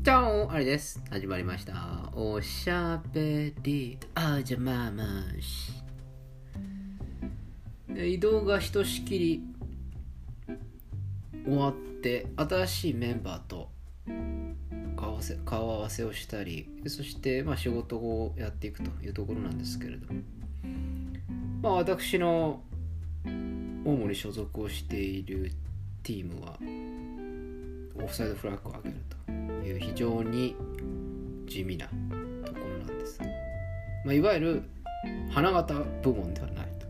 じゃんあれです。始まりました。おしゃべりあじゃままし。移動がひとしきり終わって、新しいメンバーと顔合わせ顔合わせをしたり、そしてまあ仕事をやっていくというところなんですけれども、まあ私の主に所属をしているチームは、オフサイドフラッグを上げるいう非常に地味なところなんです、まあ、いわゆる花形部門ではないと。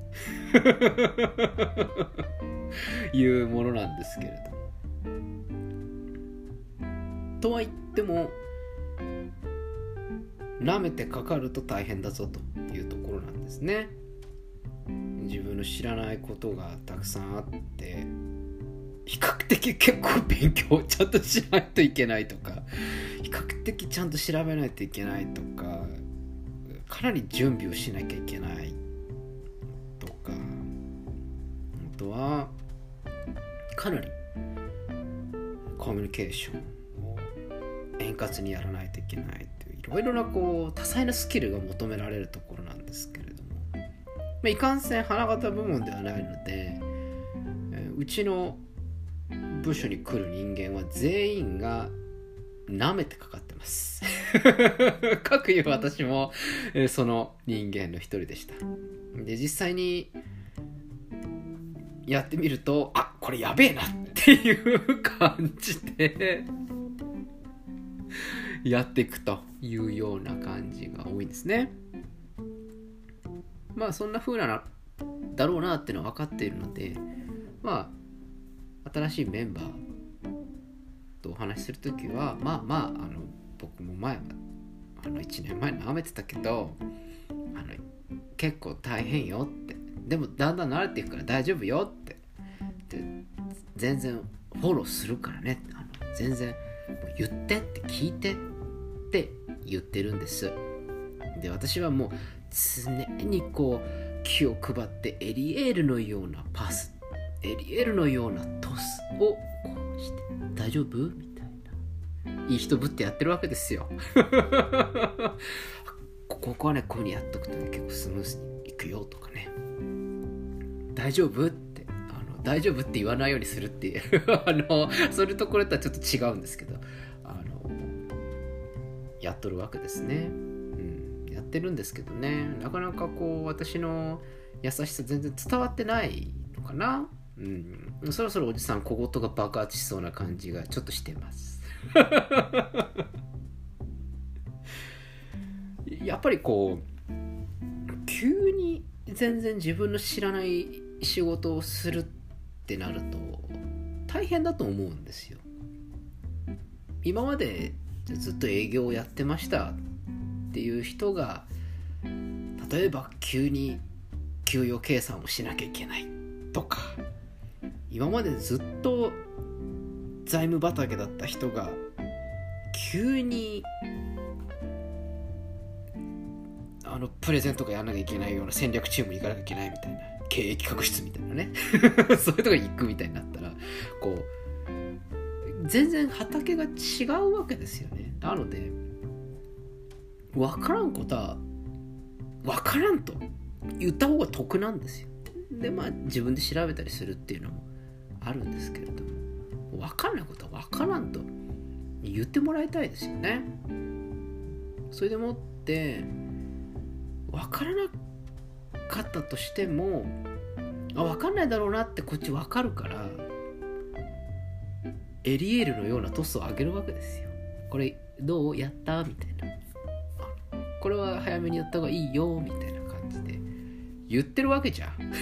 いうものなんですけれども。とは言っても舐めてかかると大変だぞというところなんですね。自分の知らないことがたくさんあって比較的結構勉強をちゃんとしないといけないとか比較的ちゃんと調べないといけないとかかなり準備をしなきゃいけないとかあとはかなりコミュニケーションを円滑にやらないといけないといういろいろなこう多彩なスキルが求められるところなんですけれども、まあ、いかんせん花形部門ではないのでえーうちの部署に来る人間は全員が舐めてかかってます。かくいう私も、えーその人間の一人でした。で、実際にやってみると、あこれやべえなっていう感じで やっていくというような感じが多いんですね。まあそんな風なだろうなっていうのは分かっているので、まあ新しいメンバーとお話しするときはまあまああの僕も前はあの1年前舐めてたけどあの結構大変よって。でもだんだん慣れていくから大丈夫よって。全然フォローするからね。あの全然もう言ってって聞いてって言ってるんです。で私はもう常にこう気を配ってエリエールのようなパスエリエールのようなトスをこうして大丈夫？みたいな。いい人ぶってやってるわけですよ。ここはねこういうふうにやっとくとね結構スムーズにいくよとかね大丈夫？って。あの大丈夫？って言わないようにするっていう。あのそういうところとはちょっと違うんですけど。あのやっとるわけですね、うん、やってるんですけどね。なかなかこう私の優しさ全然伝わってないのかな。うん、そろそろおじさん小言が爆発しそうな感じがちょっとしてます。やっぱりこう急に全然自分の知らない仕事をするってなると大変だと思うんですよ。今までずっと営業をやってましたっていう人が例えば急に給与計算をしなきゃいけないとか今までずっと財務畑だった人が急にあのプレゼントがやらなきゃいけないような戦略チームに行かなきゃいけないみたいな経営企画室みたいなね。そういうとこに行くみたいになったらこう全然畑が違うわけですよね。なので分からんことは分からんと言った方が得なんですよ。でまあ自分で調べたりするっていうのもあるんですけれども分かんないことは分からんと言ってもらいたいですよね。それでもって分からなかったとしてもあ分かんないだろうなってこっち分かるからエリエールのようなトスを上げるわけですよ。これどうやったみたいな。これは早めにやった方がいいよみたいな感じで言ってるわけじゃん。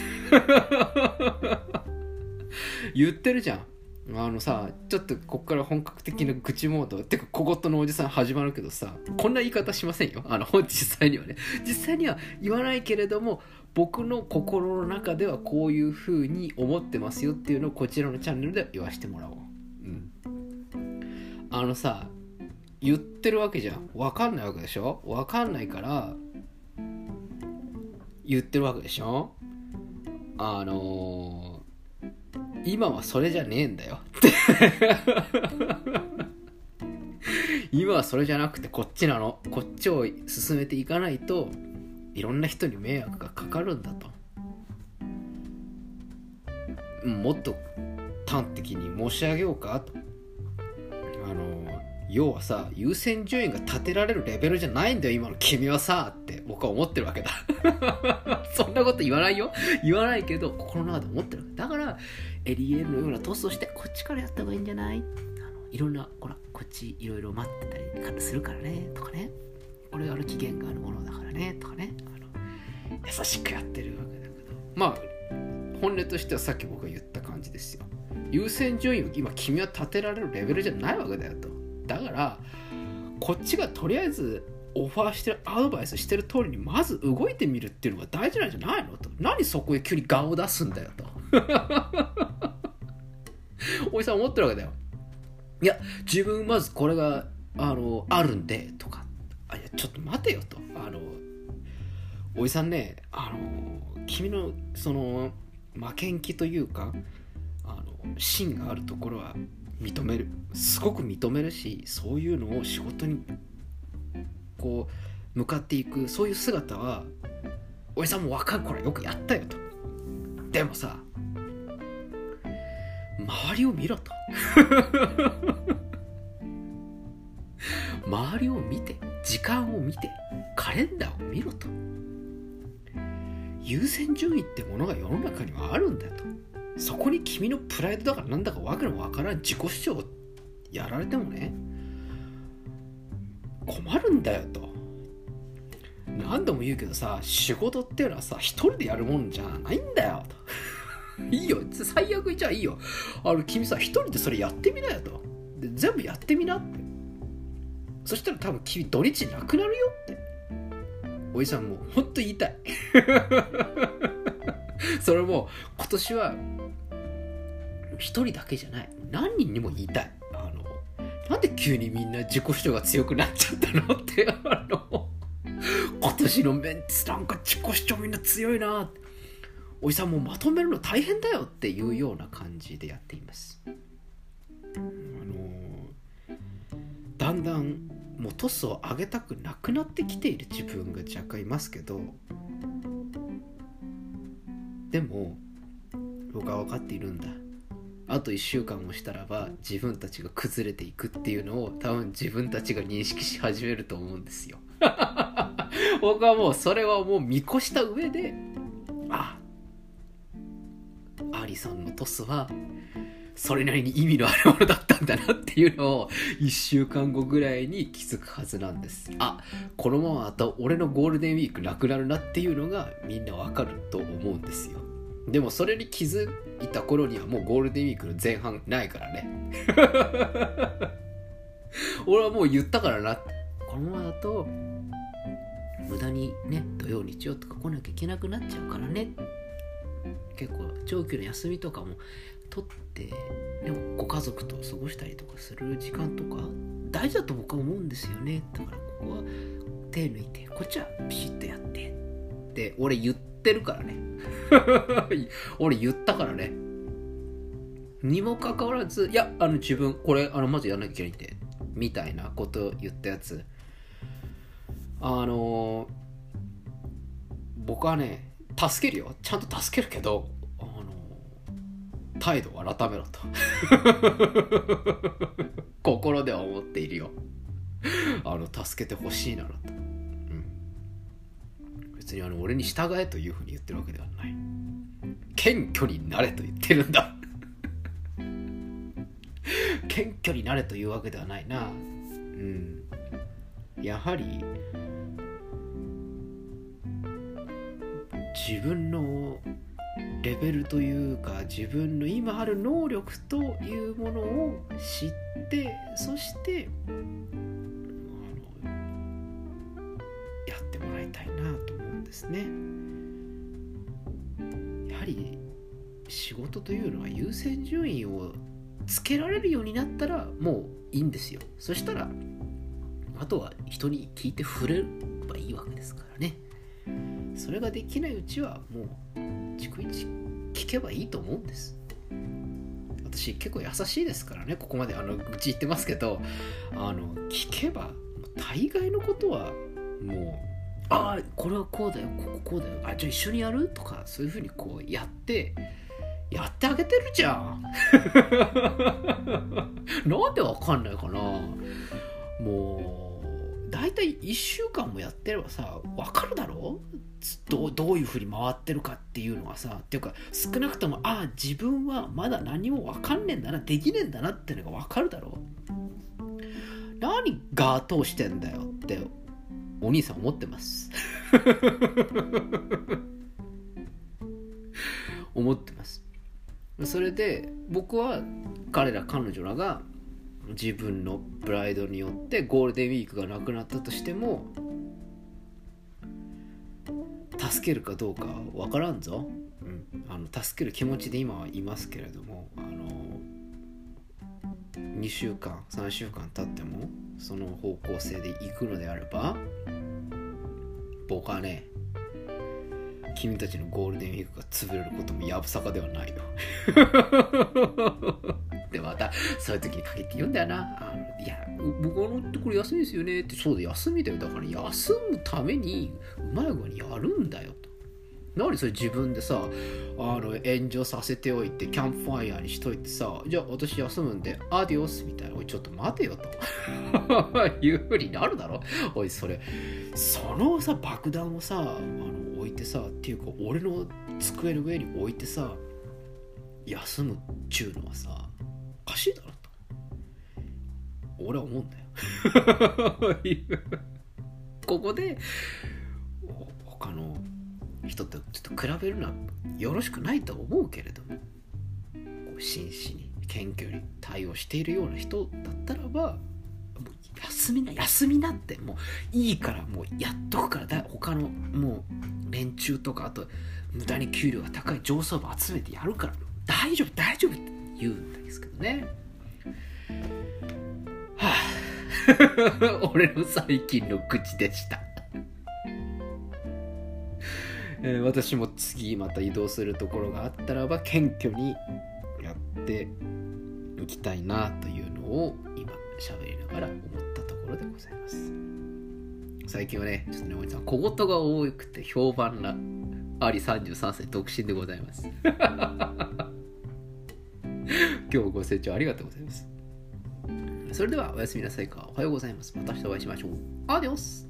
言ってるじゃん。あのさちょっとこっから本格的な愚痴モード。てか小言のおじさん始まるけどさこんな言い方しませんよ。あの実際にはね。実際には言わないけれども僕の心の中ではこういう風に思ってますよっていうのをこちらのチャンネルで言わせてもらおう、うん、あのさ言ってるわけじゃん。分かんないわけでしょ？分かんないから言ってるわけでしょ？あのー今はそれじゃねえんだよ。っ て今はそれじゃなくてこっちなの。こっちを進めていかないといろんな人に迷惑がかかるんだと。もっと端的に申し上げようかと。要はさ優先順位が立てられるレベルじゃないんだよ今の君はさって僕は思ってるわけだ。そんなこと言わないよ。言わないけど心の中で思ってる。だからエリエールのようなトスをしてこっちからやった方がいいんじゃない？あのいろんなほらこっちいろいろ待ってたりするからね。とかね。これある期限があるものだからね。とかね。あの優しくやってるわけだけど。まあ本音としてはさっき僕が言った感じですよ。優先順位を今君は立てられるレベルじゃないわけだよと。だからこっちがとりあえずオファーしてるアドバイスしてる通りにまず動いてみるっていうのが大事なんじゃないの？と。何そこへ急に顔を出すんだよと。おじさん思ってるわけだよ。いや自分まずこれがあのあるんでとか。あいやちょっと待てよと。あのおじさんねあの君のその負けん気というかあの芯があるところは認める。すごく認めるしそういうのを仕事にこう向かっていくそういう姿はおじさんも若い頃よくやったよと。でもさ周りを見ろと。周りを見て時間を見てカレンダーを見ろと。優先順位ってものが世の中にはあるんだよと。そこに君のプライドだからなんだかわけのわからん自己主張をやられてもね困るんだよと。何度も言うけどさ仕事っていうのはさ一人でやるもんじゃないんだよと。いいよ。最悪じゃあいいよ。あの君さ一人でそれやってみなよと。で全部やってみなって。そしたら多分君土日なくなるよって。おじさんもうほんと言いたい。それも今年は一人だけじゃない。何人にも言いたい。あのなんで急にみんな自己主張が強くなっちゃったのってあの今年のメンツなんか自己主張みんな強いな。おじさんもまとめるの大変だよっていうような感じでやっています。あのだんだんもうトスを上げたくなくなってきている自分が若干いますけどでも僕は分かっているんだ。あと1週間もしたらば自分たちが崩れていくっていうのを多分自分たちが認識し始めると思うんですよ。僕はもうそれはもう見越した上であアリさんのトスはそれなりに意味のあるものだったんだなっていうのを1週間後ぐらいに気づくはずなんです。あこのままだと俺のゴールデンウィークなくなるなっていうのがみんなわかると思うんですよ。でもそれに気づいた頃にはもうゴールデンウィークの前半ないからね。俺はもう言ったからな。このままだと無駄にね土曜日曜とか来なきゃいけなくなっちゃうからね。結構長期の休みとかも取ってでもご家族と過ごしたりとかする時間とか大事だと僕は思うんですよね。だからここは手抜いてこっちはピシッとやってって俺言ってるからね。俺言ったからね。にもかかわらずいやあの自分これあのまずやらなきゃいけないってみたいなことを言ったやつ。あの僕はね助けるよ。ちゃんと助けるけどあの態度を改めろと。心では思っているよ。あの助けてほしいならと、うん、別にあの俺に従えというふうに言ってるわけではない。謙虚になれと言ってるんだ。謙虚になれというわけではないな。うん。やはり自分のレベルというか自分の今ある能力というものを知ってそしてあのやってもらいたいなと。ですね。やはり仕事というのは優先順位をつけられるようになったらもういいんですよ。そしたらあとは人に聞いて触れればいいわけですからね。それができないうちはもう逐一聞けばいいと思うんです私結構優しいですからねここまであの愚痴言ってますけどあの聞けば大概のことはもうああこれはこうだよこここうだよ。あじゃあ一緒にやる？とかそういうふうにこうやってやってあげてるじゃん。なんでわかんないかな。もう大体1週間もやってればさわかるだろ？どうどういうふうに回ってるかっていうのはさ。っていうか少なくともああ自分はまだ何もわかんねえんだなできねえんだなっていうのがわかるだろ？何ガー通してんだよってお兄さん思ってます。思ってます。それで僕は彼ら彼女らが自分のプライドによってゴールデンウィークがなくなったとしても助けるかどうか分からんぞ、うん、あの助ける気持ちで今はいますけれどもあの2週間3週間経ってもその方向性で行くのであれば僕はね君たちのゴールデンウィークが潰れることもやぶさかではないよ。でまたそういう時に限って言うんだよな。あのいや僕あのってこれ休みですよねって。そうで休みだよ。だから休むためにうまい具合にやるんだよと。何それ自分でさあの炎上させておいてキャンプファイヤーにしといてさじゃあ私休むんでアディオスみたいな。おいちょっと待てよと。いうふうになるだろ。おいそれ。そのさ爆弾をさあの置いてさっていうか俺の机の上に置いてさ休むっちゅうのはさおかしいだろと。俺は思うんだよ。ここで他の人とちょっと比べるのはよろしくないと思うけれどもこう真摯に謙虚に対応しているような人だったらばもう休みな休みなってもういいからもうやっとくからだ他のもう連中とかあと無駄に給料が高い上層部集めてやるから大丈夫大丈夫って言うんですけどね。はあ 俺の最近の口でしたえー、私も次また移動するところがあったらば謙虚にやっていきたいなというのを今喋りながら思ったところでございます。最近はねちょっとねおじさん小言が多くて評判なあり33歳独身でございます。今日もご清聴ありがとうございます。それではおやすみなさいか。おはようございます。また明日お会いしましょう。アディオス。